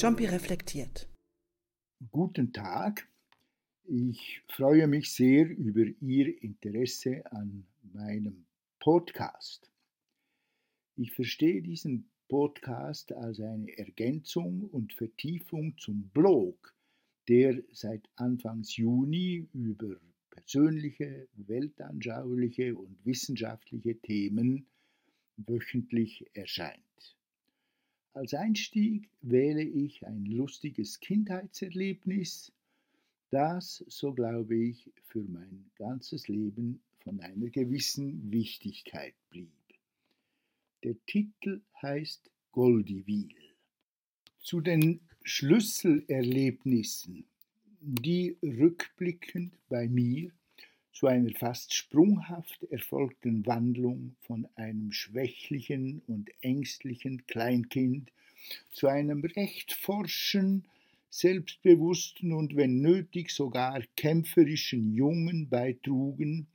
Jumpy reflektiert. Guten Tag. Ich freue mich sehr über Ihr Interesse an meinem Podcast. Ich verstehe diesen Podcast als eine Ergänzung und Vertiefung zum Blog, der seit Anfangs Juni über persönliche, weltanschauliche und wissenschaftliche Themen wöchentlich erscheint. Als Einstieg wähle ich ein lustiges Kindheitserlebnis, das, so glaube ich, für mein ganzes Leben von einer gewissen Wichtigkeit blieb. Der Titel heißt Goldivil. Zu den Schlüsselerlebnissen, die rückblickend bei mir zu einer fast sprunghaft erfolgten Wandlung von einem schwächlichen und ängstlichen Kleinkind zu einem recht forschen, selbstbewussten und wenn nötig sogar kämpferischen Jungen beitrugen,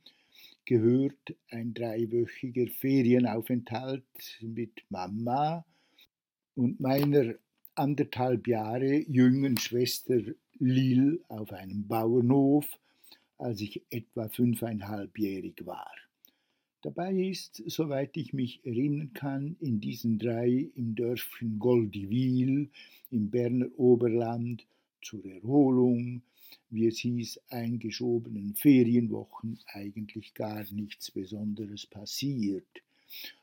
gehört ein dreiwöchiger Ferienaufenthalt mit Mama und meiner anderthalb Jahre jüngeren Schwester Lil auf einem Bauernhof, als ich etwa fünfeinhalbjährig war. Dabei ist, soweit ich mich erinnern kann, in diesen drei im Dörfchen Goldivil im Berner Oberland zur Erholung, wie es hieß, eingeschobenen Ferienwochen eigentlich gar nichts Besonderes passiert,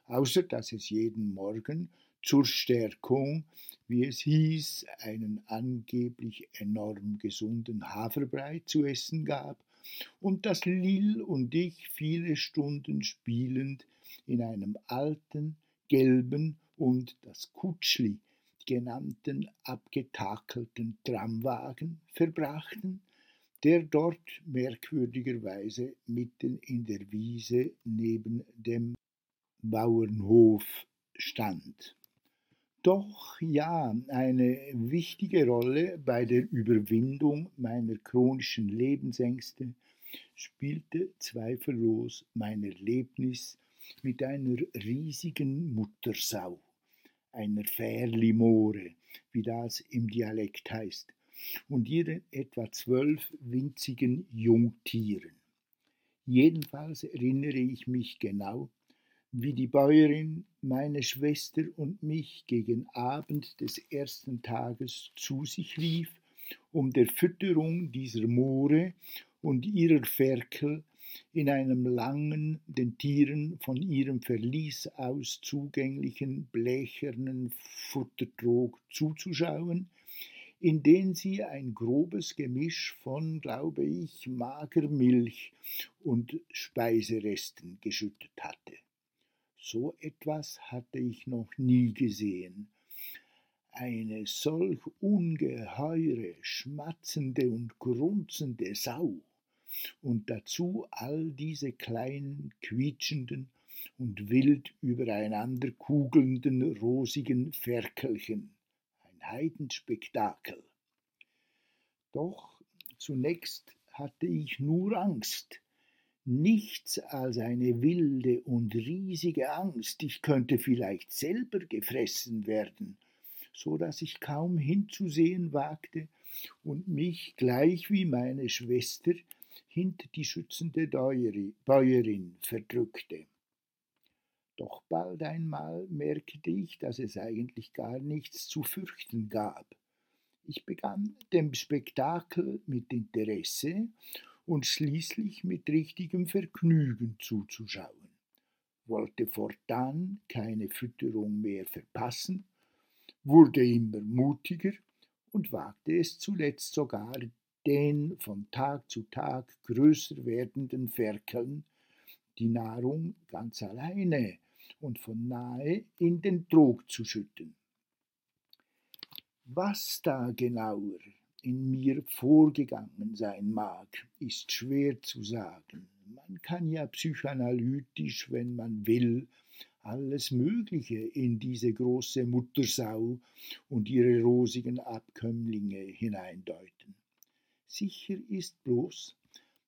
außer dass es jeden Morgen zur Stärkung, wie es hieß, einen angeblich enorm gesunden Haferbrei zu essen gab und dass Lil und ich viele Stunden spielend in einem alten, gelben und das Kutschli genannten abgetakelten Tramwagen verbrachten, der dort merkwürdigerweise mitten in der Wiese neben dem Bauernhof stand. Doch ja, eine wichtige Rolle bei der Überwindung meiner chronischen Lebensängste spielte zweifellos mein Erlebnis mit einer riesigen Muttersau, einer Fährlimore, wie das im Dialekt heißt, und ihren etwa zwölf winzigen Jungtieren. Jedenfalls erinnere ich mich genau, wie die Bäuerin meine Schwester und mich gegen Abend des ersten Tages zu sich rief, um der Fütterung dieser Moore und ihrer Ferkel in einem langen, den Tieren von ihrem Verlies aus zugänglichen blechernen Futtertrog zuzuschauen, in den sie ein grobes Gemisch von, glaube ich, Magermilch und Speiseresten geschüttet hatte. So etwas hatte ich noch nie gesehen. Eine solch ungeheure, schmatzende und grunzende Sau. Und dazu all diese kleinen, quietschenden und wild übereinander kugelnden rosigen Ferkelchen. Ein Heidenspektakel. Doch zunächst hatte ich nur Angst, nichts als eine wilde und riesige Angst, ich könnte vielleicht selber gefressen werden, so dass ich kaum hinzusehen wagte und mich gleich wie meine Schwester hinter die schützende Bäuerin verdrückte. Doch bald einmal merkte ich, dass es eigentlich gar nichts zu fürchten gab. Ich begann dem Spektakel mit Interesse und schließlich mit richtigem Vergnügen zuzuschauen, wollte fortan keine Fütterung mehr verpassen, wurde immer mutiger und wagte es zuletzt sogar, den von Tag zu Tag größer werdenden Ferkeln die Nahrung ganz alleine und von nahe in den Trog zu schütten. Was da genauer in mir vorgegangen sein mag, ist schwer zu sagen. Man kann ja psychoanalytisch, wenn man will, alles Mögliche in diese große Muttersau und ihre rosigen Abkömmlinge hineindeuten. Sicher ist bloß,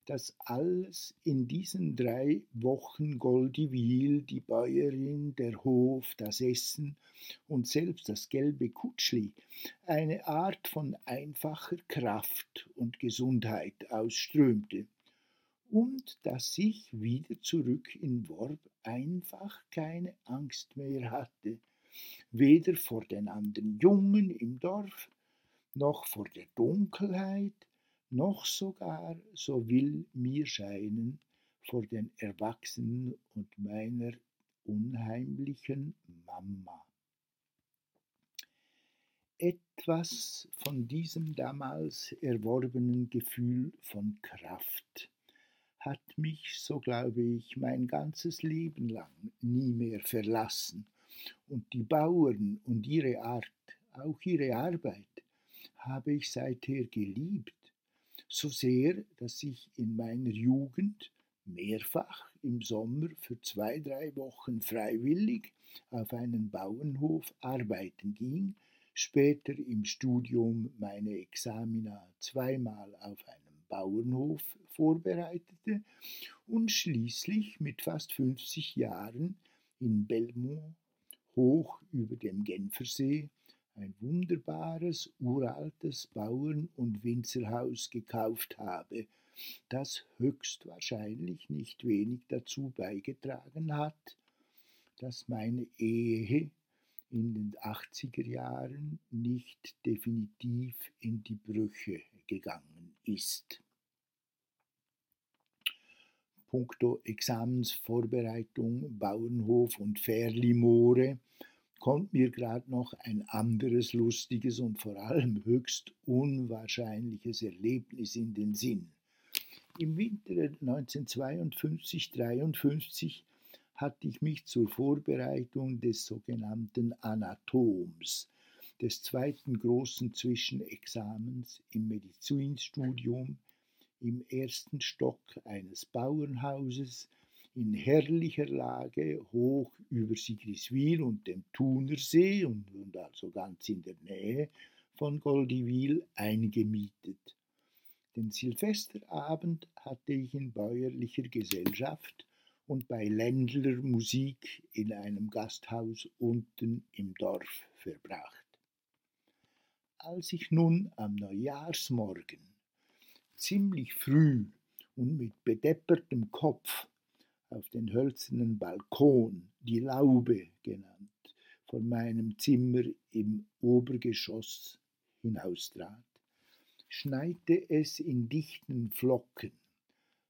dass alles in diesen drei Wochen Goldivil, die Bäuerin, der Hof, das Essen und selbst das gelbe Kutschli eine Art von einfacher Kraft und Gesundheit ausströmte und dass ich wieder zurück in Worb einfach keine Angst mehr hatte, weder vor den anderen Jungen im Dorf, noch vor der Dunkelheit, noch sogar, so will mir scheinen, vor den Erwachsenen und meiner unheimlichen Mama. Etwas von diesem damals erworbenen Gefühl von Kraft hat mich, so glaube ich, mein ganzes Leben lang nie mehr verlassen, und die Bauern und ihre Art, auch ihre Arbeit, habe ich seither geliebt so sehr, dass ich in meiner Jugend mehrfach im Sommer für zwei, drei Wochen freiwillig auf einen Bauernhof arbeiten ging, später im Studium meine Examina zweimal auf einem Bauernhof vorbereitete und schließlich mit fast 50 Jahren in Belmont hoch über dem Genfersee ein wunderbares, uraltes Bauern- und Winzerhaus gekauft habe, das höchstwahrscheinlich nicht wenig dazu beigetragen hat, dass meine Ehe in den 80er Jahren nicht definitiv in die Brüche gegangen ist. Punkto Examensvorbereitung, Bauernhof und Fährlimore kommt mir gerade noch ein anderes lustiges und vor allem höchst unwahrscheinliches Erlebnis in den Sinn. Im Winter 1952-53 hatte ich mich zur Vorbereitung des sogenannten Anatoms, des zweiten großen Zwischenexamens im Medizinstudium, im ersten Stock eines Bauernhauses in herrlicher Lage hoch über Sigriswil und dem Thunersee und, und also ganz in der Nähe von Goldivil eingemietet. Den Silvesterabend hatte ich in bäuerlicher Gesellschaft und bei Ländler Musik in einem Gasthaus unten im Dorf verbracht. Als ich nun am Neujahrsmorgen ziemlich früh und mit bedeppertem Kopf auf den hölzernen Balkon, die Laube genannt, von meinem Zimmer im Obergeschoss hinaustrat, schneite es in dichten Flocken,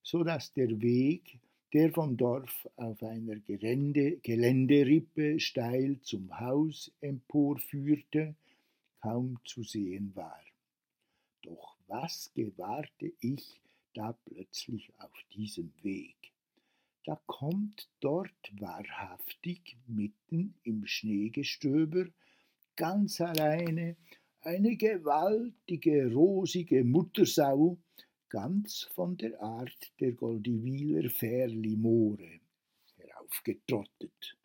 so dass der Weg, der vom Dorf auf einer Gelände, Geländerippe steil zum Haus emporführte, kaum zu sehen war. Doch was gewahrte ich da plötzlich auf diesem Weg? Da kommt dort wahrhaftig mitten im Schneegestöber ganz alleine eine gewaltige rosige Muttersau, ganz von der Art der Goldiwiler Fährlimore, heraufgetrottet.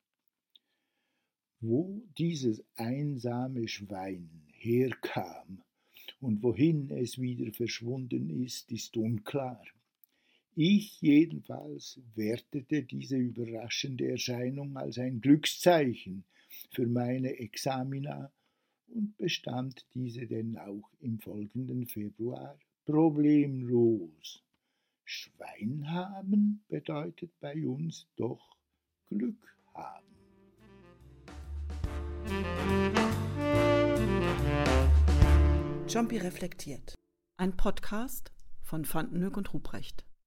Wo dieses einsame Schwein herkam und wohin es wieder verschwunden ist, ist unklar. Ich jedenfalls wertete diese überraschende Erscheinung als ein Glückszeichen für meine Examina und bestand diese denn auch im folgenden Februar problemlos. Schwein haben bedeutet bei uns doch Glück haben. Jumpy reflektiert. Ein Podcast von Fandenhoek und Ruprecht.